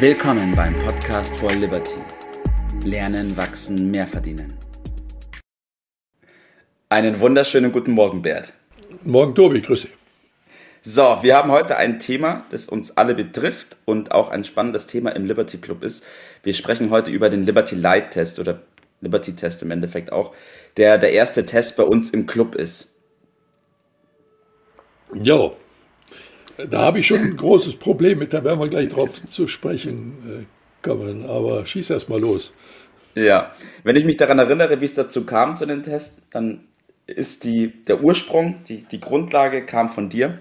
Willkommen beim Podcast for Liberty. Lernen, wachsen, mehr verdienen. Einen wunderschönen guten Morgen, Bert. Morgen, Tobi, grüß dich. So, wir haben heute ein Thema, das uns alle betrifft und auch ein spannendes Thema im Liberty Club ist. Wir sprechen heute über den Liberty Light Test oder Liberty Test im Endeffekt auch, der der erste Test bei uns im Club ist. Ja, da habe ich schon ein großes Problem mit, da werden wir gleich drauf zu sprechen äh, kommen, aber schieß erst mal los. Ja, wenn ich mich daran erinnere, wie es dazu kam zu den Tests, dann ist die, der Ursprung, die, die Grundlage kam von dir.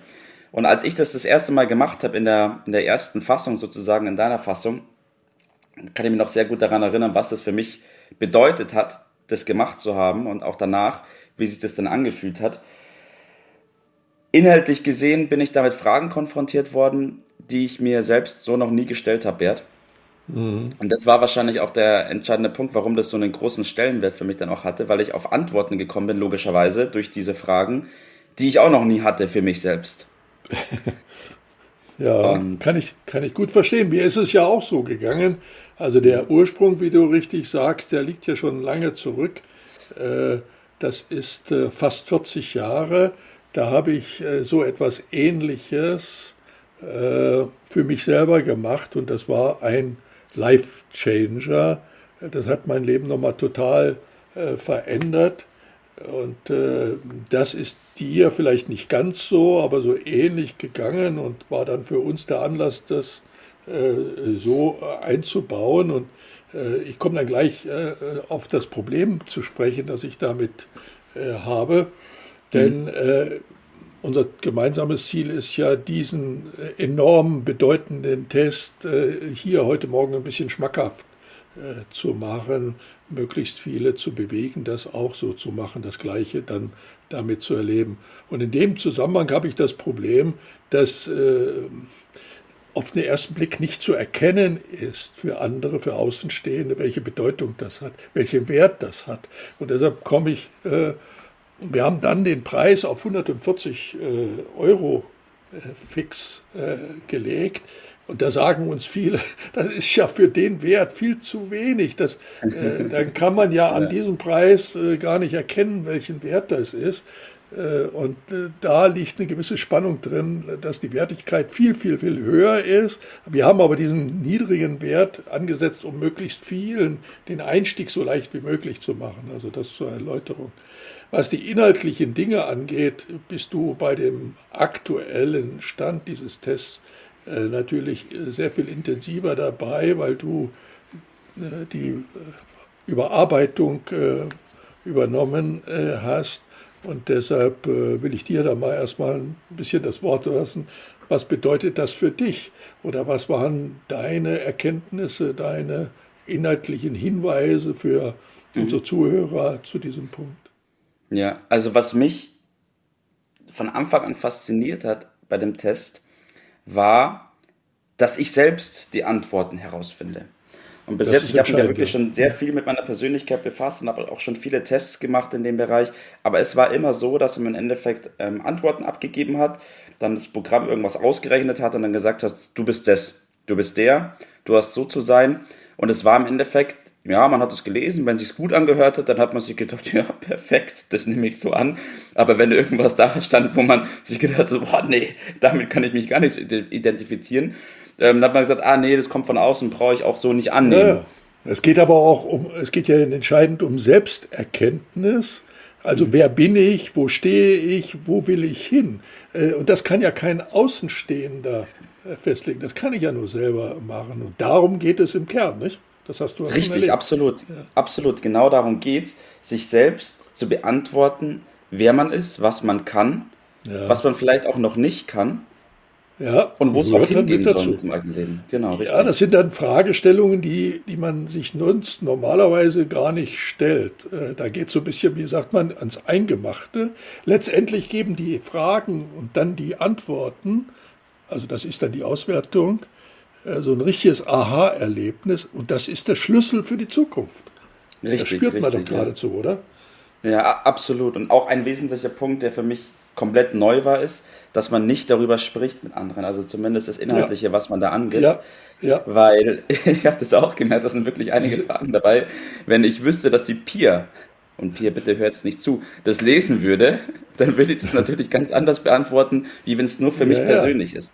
Und als ich das das erste Mal gemacht habe, in der, in der ersten Fassung sozusagen, in deiner Fassung, kann ich mich noch sehr gut daran erinnern, was das für mich bedeutet hat, das gemacht zu haben und auch danach, wie sich das dann angefühlt hat. Inhaltlich gesehen bin ich damit Fragen konfrontiert worden, die ich mir selbst so noch nie gestellt habe, Bert. Mhm. Und das war wahrscheinlich auch der entscheidende Punkt, warum das so einen großen Stellenwert für mich dann auch hatte, weil ich auf Antworten gekommen bin, logischerweise, durch diese Fragen, die ich auch noch nie hatte für mich selbst. ja, Und kann, ich, kann ich gut verstehen. Mir ist es ja auch so gegangen. Also der Ursprung, wie du richtig sagst, der liegt ja schon lange zurück. Äh, das ist äh, fast 40 Jahre. Da habe ich äh, so etwas Ähnliches äh, für mich selber gemacht und das war ein Life Changer. Das hat mein Leben nochmal total äh, verändert. Und das ist dir vielleicht nicht ganz so, aber so ähnlich gegangen und war dann für uns der Anlass, das so einzubauen. Und ich komme dann gleich auf das Problem zu sprechen, das ich damit habe. Denn äh, unser gemeinsames Ziel ist ja, diesen äh, enorm bedeutenden Test äh, hier heute Morgen ein bisschen schmackhaft äh, zu machen, möglichst viele zu bewegen, das auch so zu machen, das Gleiche dann damit zu erleben. Und in dem Zusammenhang habe ich das Problem, dass äh, auf den ersten Blick nicht zu erkennen ist für andere, für Außenstehende, welche Bedeutung das hat, welchen Wert das hat. Und deshalb komme ich äh, wir haben dann den Preis auf 140 äh, Euro äh, fix äh, gelegt. Und da sagen uns viele, das ist ja für den Wert viel zu wenig. Das, äh, dann kann man ja an diesem Preis äh, gar nicht erkennen, welchen Wert das ist. Äh, und äh, da liegt eine gewisse Spannung drin, dass die Wertigkeit viel, viel, viel höher ist. Wir haben aber diesen niedrigen Wert angesetzt, um möglichst vielen den Einstieg so leicht wie möglich zu machen. Also das zur Erläuterung. Was die inhaltlichen Dinge angeht, bist du bei dem aktuellen Stand dieses Tests natürlich sehr viel intensiver dabei, weil du äh, die äh, Überarbeitung äh, übernommen äh, hast. Und deshalb äh, will ich dir da mal erstmal ein bisschen das Wort lassen. Was bedeutet das für dich? Oder was waren deine Erkenntnisse, deine inhaltlichen Hinweise für mhm. unsere Zuhörer zu diesem Punkt? Ja, also was mich von Anfang an fasziniert hat bei dem Test, war, dass ich selbst die Antworten herausfinde. Und bis das jetzt, ich habe mich ja wirklich schon sehr viel mit meiner Persönlichkeit befasst und habe auch schon viele Tests gemacht in dem Bereich. Aber es war immer so, dass man im Endeffekt ähm, Antworten abgegeben hat, dann das Programm irgendwas ausgerechnet hat und dann gesagt hat, du bist das, du bist der, du hast so zu sein. Und es war im Endeffekt ja, man hat es gelesen, wenn es sich gut angehört hat, dann hat man sich gedacht, ja, perfekt, das nehme ich so an. Aber wenn irgendwas da stand, wo man sich gedacht hat, boah, nee, damit kann ich mich gar nicht identifizieren, ähm, dann hat man gesagt, ah, nee, das kommt von außen, brauche ich auch so nicht annehmen. Ja, es geht aber auch um, es geht ja entscheidend um Selbsterkenntnis. Also wer bin ich, wo stehe ich, wo will ich hin? Äh, und das kann ja kein Außenstehender äh, festlegen. Das kann ich ja nur selber machen. Und darum geht es im Kern, nicht? Das hast du auch Richtig, absolut. Ja. Absolut. Genau darum geht es, sich selbst zu beantworten, wer man ist, was man kann, ja. was man vielleicht auch noch nicht kann. Ja, und wo es auch hingehen soll dem eigenen Leben. Genau, richtig. Ja, das sind dann Fragestellungen, die, die man sich sonst normalerweise gar nicht stellt. Äh, da geht es so ein bisschen, wie sagt man, ans Eingemachte. Letztendlich geben die Fragen und dann die Antworten, also das ist dann die Auswertung, so ein richtiges Aha-Erlebnis und das ist der Schlüssel für die Zukunft. Richtig, das spürt man doch geradezu, ja. oder? Ja, absolut. Und auch ein wesentlicher Punkt, der für mich komplett neu war, ist, dass man nicht darüber spricht mit anderen. Also zumindest das Inhaltliche, ja. was man da angibt. Ja. Ja. Weil ich habe das auch gemerkt, da sind wirklich einige Fragen dabei. Wenn ich wüsste, dass die Pia, und Pia, bitte hört es nicht zu, das lesen würde, dann würde ich das natürlich ganz anders beantworten, wie wenn es nur für mich persönlich ist.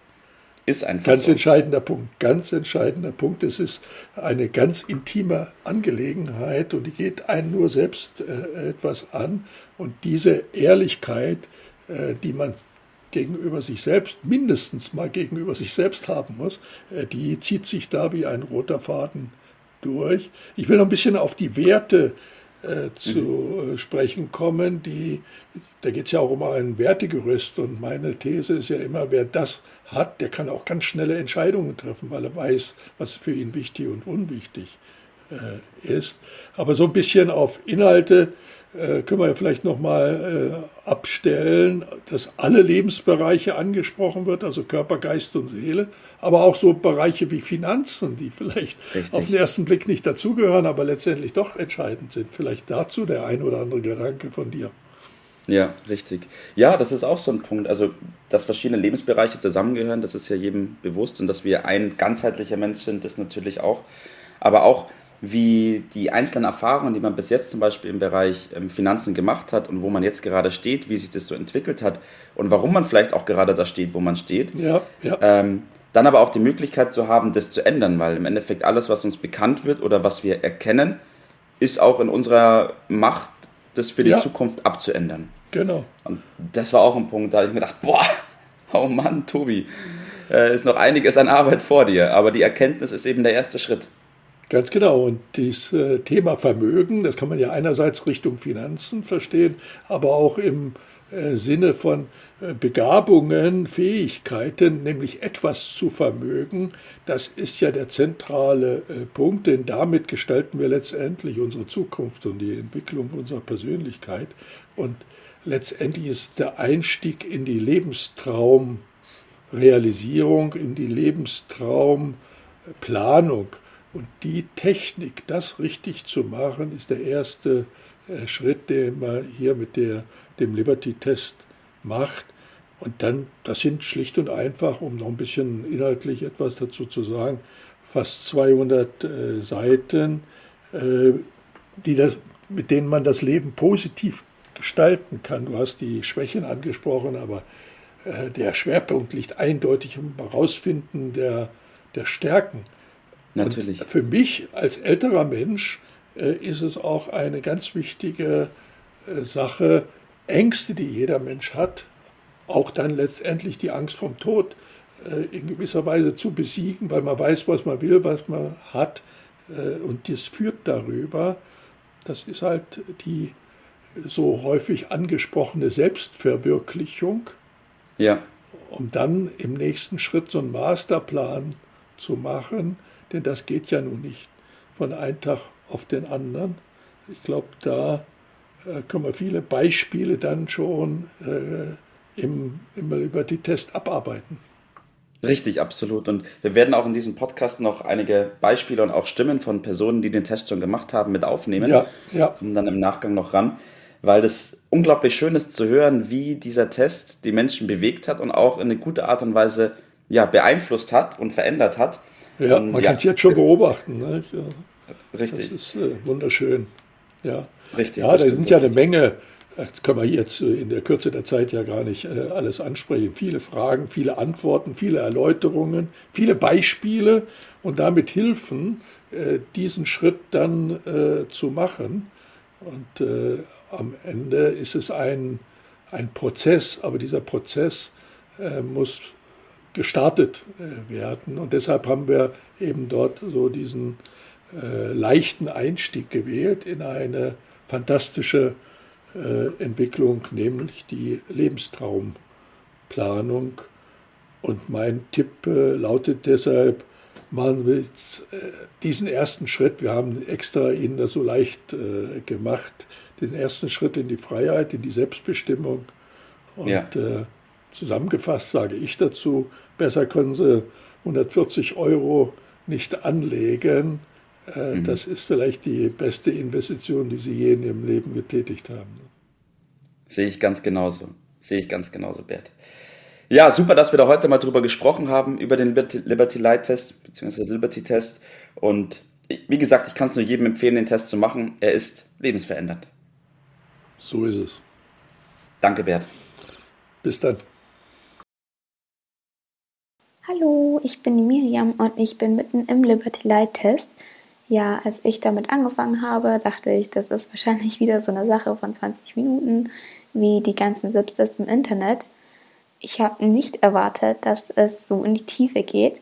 Ist einfach Ganz entscheidender Punkt, ganz entscheidender Punkt. Es ist eine ganz intime Angelegenheit und die geht einen nur selbst äh, etwas an. Und diese Ehrlichkeit, äh, die man gegenüber sich selbst, mindestens mal gegenüber sich selbst haben muss, äh, die zieht sich da wie ein roter Faden durch. Ich will noch ein bisschen auf die Werte äh, zu mhm. sprechen kommen, die, da geht es ja auch um ein Wertegerüst und meine These ist ja immer, wer das hat, der kann auch ganz schnelle Entscheidungen treffen, weil er weiß, was für ihn wichtig und unwichtig äh, ist. Aber so ein bisschen auf Inhalte äh, können wir ja vielleicht nochmal äh, abstellen, dass alle Lebensbereiche angesprochen wird, also Körper, Geist und Seele, aber auch so Bereiche wie Finanzen, die vielleicht Richtig. auf den ersten Blick nicht dazugehören, aber letztendlich doch entscheidend sind. Vielleicht dazu der ein oder andere Gedanke von dir. Ja, richtig. Ja, das ist auch so ein Punkt. Also, dass verschiedene Lebensbereiche zusammengehören, das ist ja jedem bewusst und dass wir ein ganzheitlicher Mensch sind, ist natürlich auch. Aber auch, wie die einzelnen Erfahrungen, die man bis jetzt zum Beispiel im Bereich ähm, Finanzen gemacht hat und wo man jetzt gerade steht, wie sich das so entwickelt hat und warum man vielleicht auch gerade da steht, wo man steht. Ja, ja. Ähm, dann aber auch die Möglichkeit zu haben, das zu ändern, weil im Endeffekt alles, was uns bekannt wird oder was wir erkennen, ist auch in unserer Macht das für die ja. Zukunft abzuändern. Genau. Und das war auch ein Punkt, da habe ich mir gedacht, boah, oh Mann, Tobi, äh, ist noch einiges an Arbeit vor dir, aber die Erkenntnis ist eben der erste Schritt. Ganz genau. Und dieses äh, Thema Vermögen, das kann man ja einerseits Richtung Finanzen verstehen, aber auch im äh, Sinne von äh, Begabungen, Fähigkeiten, nämlich etwas zu vermögen, das ist ja der zentrale Punkt, denn damit gestalten wir letztendlich unsere Zukunft und die Entwicklung unserer Persönlichkeit. Und letztendlich ist der Einstieg in die Lebenstraumrealisierung, in die Lebenstraumplanung und die Technik, das richtig zu machen, ist der erste Schritt, den man hier mit der, dem Liberty-Test macht. Und dann, das sind schlicht und einfach, um noch ein bisschen inhaltlich etwas dazu zu sagen, fast 200 äh, Seiten, äh, die das, mit denen man das Leben positiv gestalten kann. Du hast die Schwächen angesprochen, aber äh, der Schwerpunkt liegt eindeutig im Herausfinden der, der Stärken. Natürlich. Und für mich als älterer Mensch äh, ist es auch eine ganz wichtige äh, Sache, Ängste, die jeder Mensch hat, auch dann letztendlich die Angst vom Tod äh, in gewisser Weise zu besiegen, weil man weiß, was man will, was man hat äh, und das führt darüber. Das ist halt die so häufig angesprochene Selbstverwirklichung. Ja. Um dann im nächsten Schritt so einen Masterplan zu machen, denn das geht ja nun nicht von einem Tag auf den anderen. Ich glaube, da äh, können wir viele Beispiele dann schon äh, im, im Liberty-Test abarbeiten. Richtig, absolut. Und wir werden auch in diesem Podcast noch einige Beispiele und auch Stimmen von Personen, die den Test schon gemacht haben, mit aufnehmen. Ja, ja. Kommen dann im Nachgang noch ran, weil das unglaublich schön ist zu hören, wie dieser Test die Menschen bewegt hat und auch in eine gute Art und Weise ja, beeinflusst hat und verändert hat. Ja, man ja, kann es jetzt schon beobachten. Ne? Richtig. Das ist äh, wunderschön. Ja, richtig. Ja, da sind ja eine Menge das kann man jetzt in der Kürze der Zeit ja gar nicht äh, alles ansprechen. Viele Fragen, viele Antworten, viele Erläuterungen, viele Beispiele und damit Hilfen, äh, diesen Schritt dann äh, zu machen. Und am Ende ist es ein, ein Prozess, aber dieser Prozess muss gestartet werden. Und deshalb haben wir eben dort so diesen leichten Einstieg gewählt in eine fantastische äh, Entwicklung, nämlich die Lebenstraumplanung. Und mein Tipp äh, lautet deshalb, machen wir jetzt, äh, diesen ersten Schritt, wir haben extra Ihnen das so leicht gemacht, den ersten Schritt in die Freiheit, in die Selbstbestimmung. Und ja. zusammengefasst sage ich dazu, besser können Sie 140 Euro nicht anlegen, Mhm. Das ist vielleicht die beste Investition, die Sie je in Ihrem Leben getätigt haben. Sehe ich ganz genauso. Sehe ich ganz genauso, Bert. Ja, super, dass wir da heute mal drüber gesprochen haben, über den Liberty Light Test, beziehungsweise Liberty Test. Und wie gesagt, ich kann es nur jedem empfehlen, den Test zu machen. Er ist lebensverändernd. So ist es. Danke, Bert. Bis dann. Hallo, ich bin die Miriam und ich bin mitten im Liberty Light Test. Ja, als ich damit angefangen habe, dachte ich, das ist wahrscheinlich wieder so eine Sache von 20 Minuten, wie die ganzen Selbsttests im Internet ich habe nicht erwartet, dass es so in die Tiefe geht.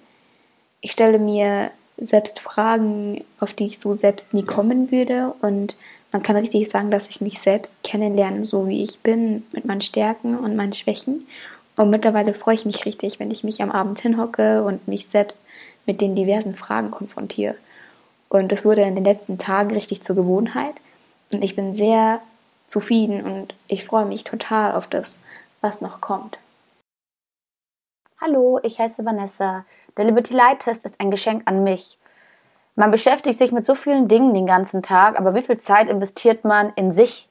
Ich stelle mir selbst Fragen, auf die ich so selbst nie kommen würde. Und man kann richtig sagen, dass ich mich selbst kennenlerne, so wie ich bin, mit meinen Stärken und meinen Schwächen. Und mittlerweile freue ich mich richtig, wenn ich mich am Abend hinhocke und mich selbst mit den diversen Fragen konfrontiere. Und das wurde in den letzten Tagen richtig zur Gewohnheit. Und ich bin sehr zufrieden und ich freue mich total auf das, was noch kommt. Hallo, ich heiße Vanessa. Der Liberty Light Test ist ein Geschenk an mich. Man beschäftigt sich mit so vielen Dingen den ganzen Tag, aber wie viel Zeit investiert man in sich?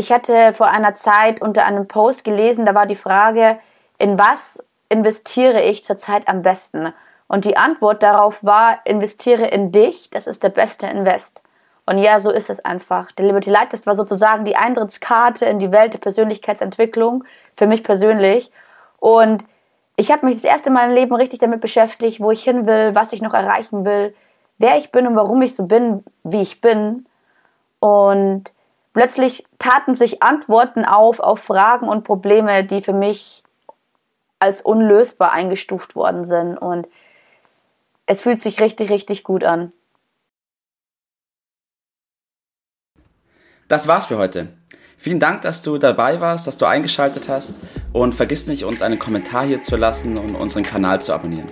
Ich hatte vor einer Zeit unter einem Post gelesen, da war die Frage, in was investiere ich zurzeit am besten? Und die Antwort darauf war, investiere in dich, das ist der beste Invest. Und ja, so ist es einfach. Der Liberty Light Test war sozusagen die Eintrittskarte in die Welt der Persönlichkeitsentwicklung, für mich persönlich. Und ich habe mich das erste Mal im Leben richtig damit beschäftigt, wo ich hin will, was ich noch erreichen will, wer ich bin und warum ich so bin, wie ich bin. Und plötzlich taten sich Antworten auf auf Fragen und Probleme, die für mich als unlösbar eingestuft worden sind. Und es fühlt sich richtig, richtig gut an. Das war's für heute. Vielen Dank, dass du dabei warst, dass du eingeschaltet hast und vergiss nicht, uns einen Kommentar hier zu lassen und unseren Kanal zu abonnieren.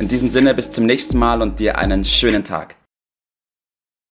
In diesem Sinne bis zum nächsten Mal und dir einen schönen Tag.